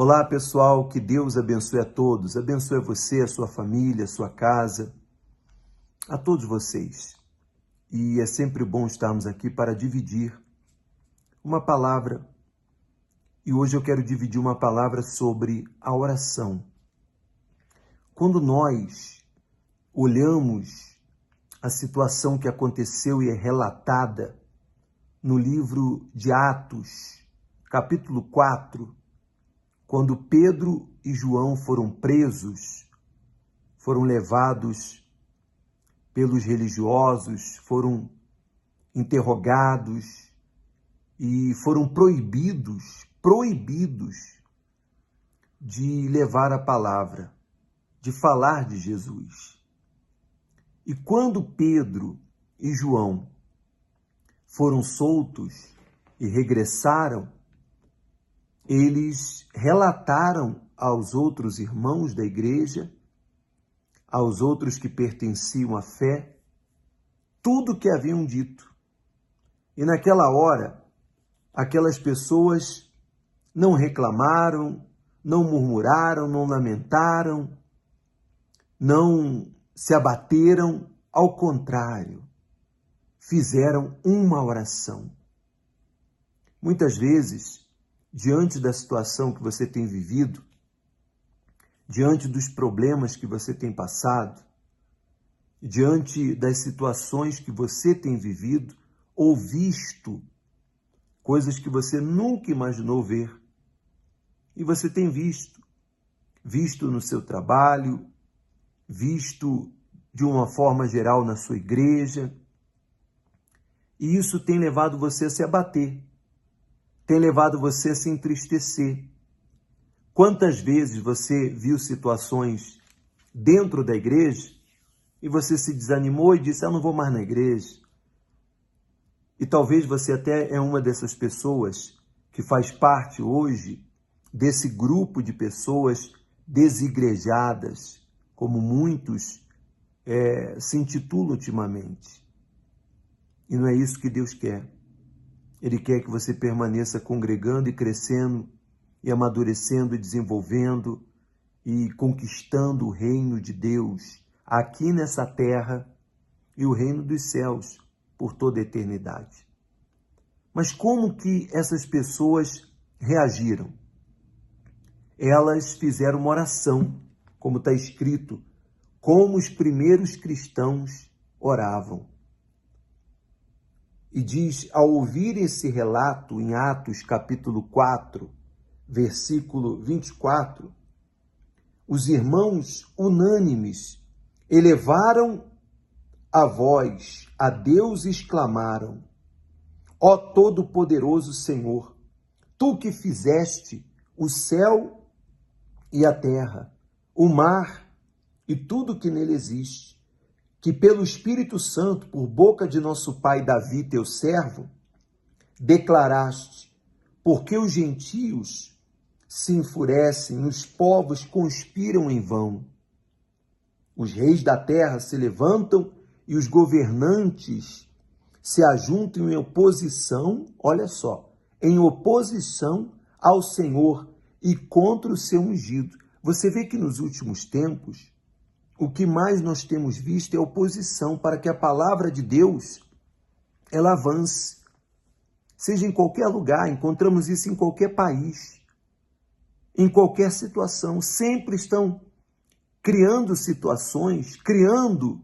Olá, pessoal, que Deus abençoe a todos, abençoe você, a sua família, a sua casa, a todos vocês. E é sempre bom estarmos aqui para dividir uma palavra. E hoje eu quero dividir uma palavra sobre a oração. Quando nós olhamos a situação que aconteceu e é relatada no livro de Atos, capítulo 4, quando Pedro e João foram presos, foram levados pelos religiosos, foram interrogados e foram proibidos, proibidos de levar a palavra, de falar de Jesus. E quando Pedro e João foram soltos e regressaram, eles relataram aos outros irmãos da igreja, aos outros que pertenciam à fé, tudo o que haviam dito. E naquela hora, aquelas pessoas não reclamaram, não murmuraram, não lamentaram, não se abateram, ao contrário, fizeram uma oração. Muitas vezes, diante da situação que você tem vivido, diante dos problemas que você tem passado, diante das situações que você tem vivido ou visto, coisas que você nunca imaginou ver. E você tem visto, visto no seu trabalho, visto de uma forma geral na sua igreja, e isso tem levado você a se abater, tem levado você a se entristecer? Quantas vezes você viu situações dentro da igreja e você se desanimou e disse: Eu não vou mais na igreja? E talvez você até é uma dessas pessoas que faz parte hoje desse grupo de pessoas desigrejadas, como muitos é, se intitulam ultimamente. E não é isso que Deus quer. Ele quer que você permaneça congregando e crescendo e amadurecendo e desenvolvendo e conquistando o reino de Deus aqui nessa terra e o reino dos céus por toda a eternidade. Mas como que essas pessoas reagiram? Elas fizeram uma oração, como está escrito, como os primeiros cristãos oravam. E diz: ao ouvir esse relato em Atos capítulo 4, versículo 24, os irmãos unânimes elevaram a voz a Deus e exclamaram: Ó Todo-Poderoso Senhor, tu que fizeste o céu e a terra, o mar e tudo que nele existe, que pelo Espírito Santo, por boca de nosso pai Davi, teu servo, declaraste, porque os gentios se enfurecem, os povos conspiram em vão. Os reis da terra se levantam e os governantes se ajuntam em oposição, olha só, em oposição ao Senhor e contra o seu ungido. Você vê que nos últimos tempos, o que mais nós temos visto é oposição para que a palavra de Deus ela avance. Seja em qualquer lugar, encontramos isso em qualquer país, em qualquer situação, sempre estão criando situações, criando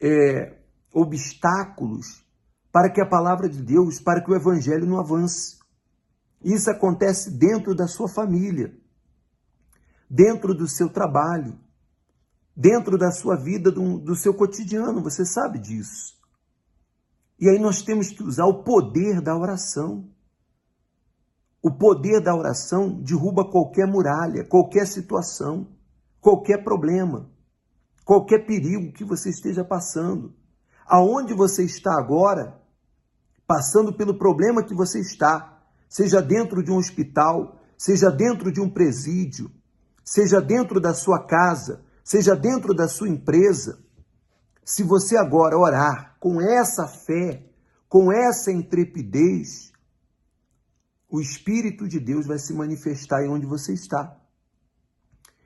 é, obstáculos para que a palavra de Deus, para que o evangelho não avance. Isso acontece dentro da sua família, dentro do seu trabalho, dentro da sua vida, do, do seu cotidiano, você sabe disso. E aí nós temos que usar o poder da oração. O poder da oração derruba qualquer muralha, qualquer situação, qualquer problema, qualquer perigo que você esteja passando. Aonde você está agora, passando pelo problema que você está, seja dentro de um hospital, seja dentro de um presídio, seja dentro da sua casa, seja dentro da sua empresa, se você agora orar com essa fé, com essa intrepidez, o Espírito de Deus vai se manifestar em onde você está.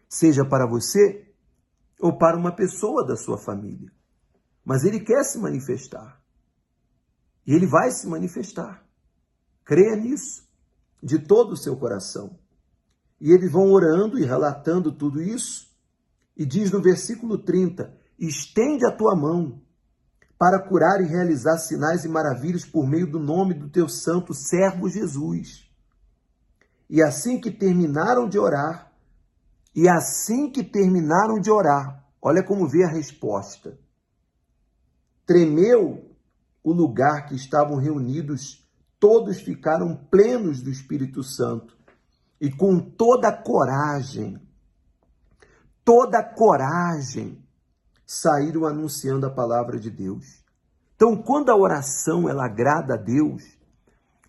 Seja para você ou para uma pessoa da sua família. Mas ele quer se manifestar. E ele vai se manifestar. Creia nisso, de todo o seu coração. E eles vão orando e relatando tudo isso. E diz no versículo 30: Estende a tua mão para curar e realizar sinais e maravilhas por meio do nome do teu santo servo Jesus. E assim que terminaram de orar, e assim que terminaram de orar, olha como vê a resposta. Tremeu o lugar que estavam reunidos, todos ficaram plenos do Espírito Santo e com toda coragem, toda coragem, saíram anunciando a palavra de Deus. Então, quando a oração ela agrada a Deus,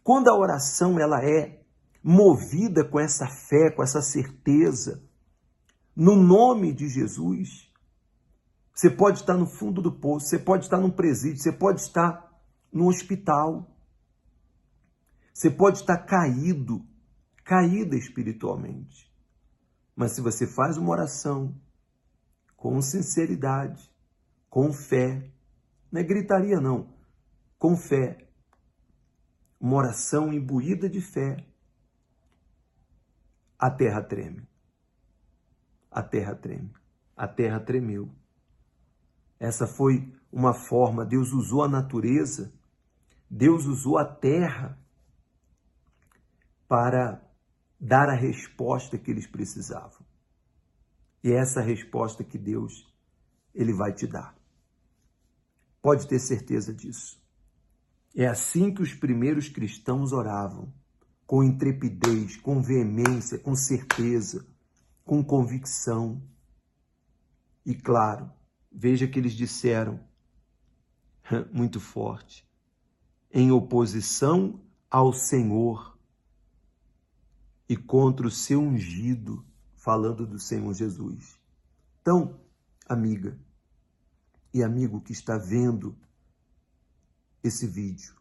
quando a oração ela é movida com essa fé, com essa certeza, no nome de Jesus, você pode estar no fundo do poço, você pode estar num presídio, você pode estar no hospital, você pode estar caído, caída espiritualmente. Mas se você faz uma oração com sinceridade, com fé. Não é gritaria, não. Com fé. Uma oração imbuída de fé. A terra treme. A terra treme. A terra tremeu. Essa foi uma forma, Deus usou a natureza, Deus usou a terra para dar a resposta que eles precisavam. E é essa resposta que Deus ele vai te dar. Pode ter certeza disso. É assim que os primeiros cristãos oravam, com intrepidez, com veemência, com certeza, com convicção. E claro, veja que eles disseram muito forte, em oposição ao Senhor e contra o seu ungido falando do Senhor Jesus. Então, amiga e amigo que está vendo esse vídeo,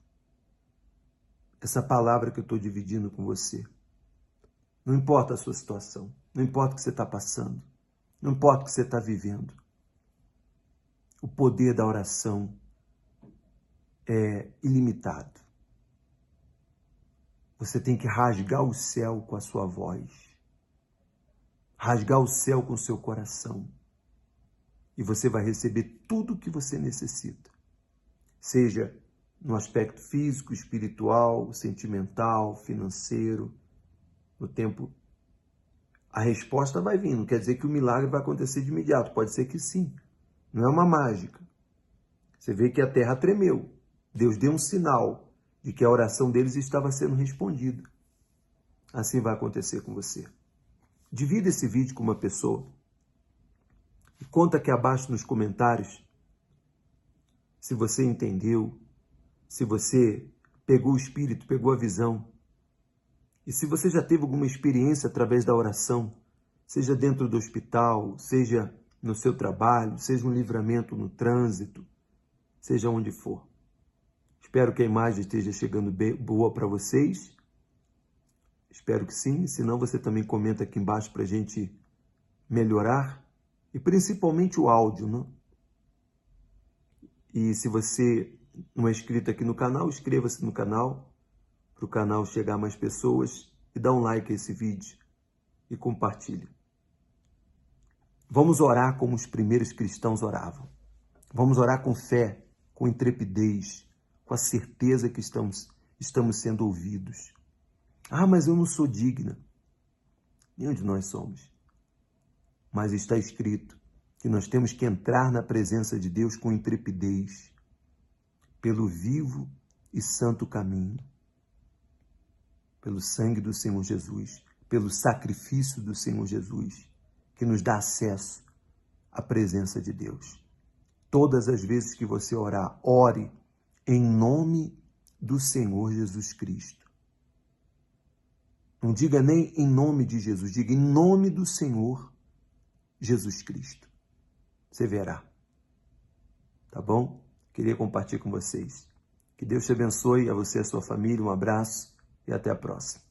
essa palavra que eu estou dividindo com você, não importa a sua situação, não importa o que você está passando, não importa o que você está vivendo, o poder da oração é ilimitado. Você tem que rasgar o céu com a sua voz rasgar o céu com o seu coração. E você vai receber tudo o que você necessita. Seja no aspecto físico, espiritual, sentimental, financeiro, no tempo. A resposta vai vir. Não quer dizer que o milagre vai acontecer de imediato. Pode ser que sim. Não é uma mágica. Você vê que a terra tremeu. Deus deu um sinal de que a oração deles estava sendo respondida. Assim vai acontecer com você. Divida esse vídeo com uma pessoa. E conta aqui abaixo nos comentários se você entendeu, se você pegou o espírito, pegou a visão. E se você já teve alguma experiência através da oração, seja dentro do hospital, seja no seu trabalho, seja um livramento no trânsito, seja onde for. Espero que a imagem esteja chegando boa para vocês Espero que sim. Se não, você também comenta aqui embaixo para a gente melhorar. E principalmente o áudio, né? E se você não é inscrito aqui no canal, inscreva-se no canal para o canal chegar a mais pessoas e dá um like a esse vídeo e compartilhe. Vamos orar como os primeiros cristãos oravam. Vamos orar com fé, com intrepidez, com a certeza que estamos, estamos sendo ouvidos. Ah, mas eu não sou digna. Nenhum de nós somos. Mas está escrito que nós temos que entrar na presença de Deus com intrepidez, pelo vivo e santo caminho, pelo sangue do Senhor Jesus, pelo sacrifício do Senhor Jesus, que nos dá acesso à presença de Deus. Todas as vezes que você orar, ore em nome do Senhor Jesus Cristo. Não diga nem em nome de Jesus, diga em nome do Senhor Jesus Cristo. Você verá. Tá bom? Queria compartilhar com vocês. Que Deus te abençoe, a você e a sua família. Um abraço e até a próxima.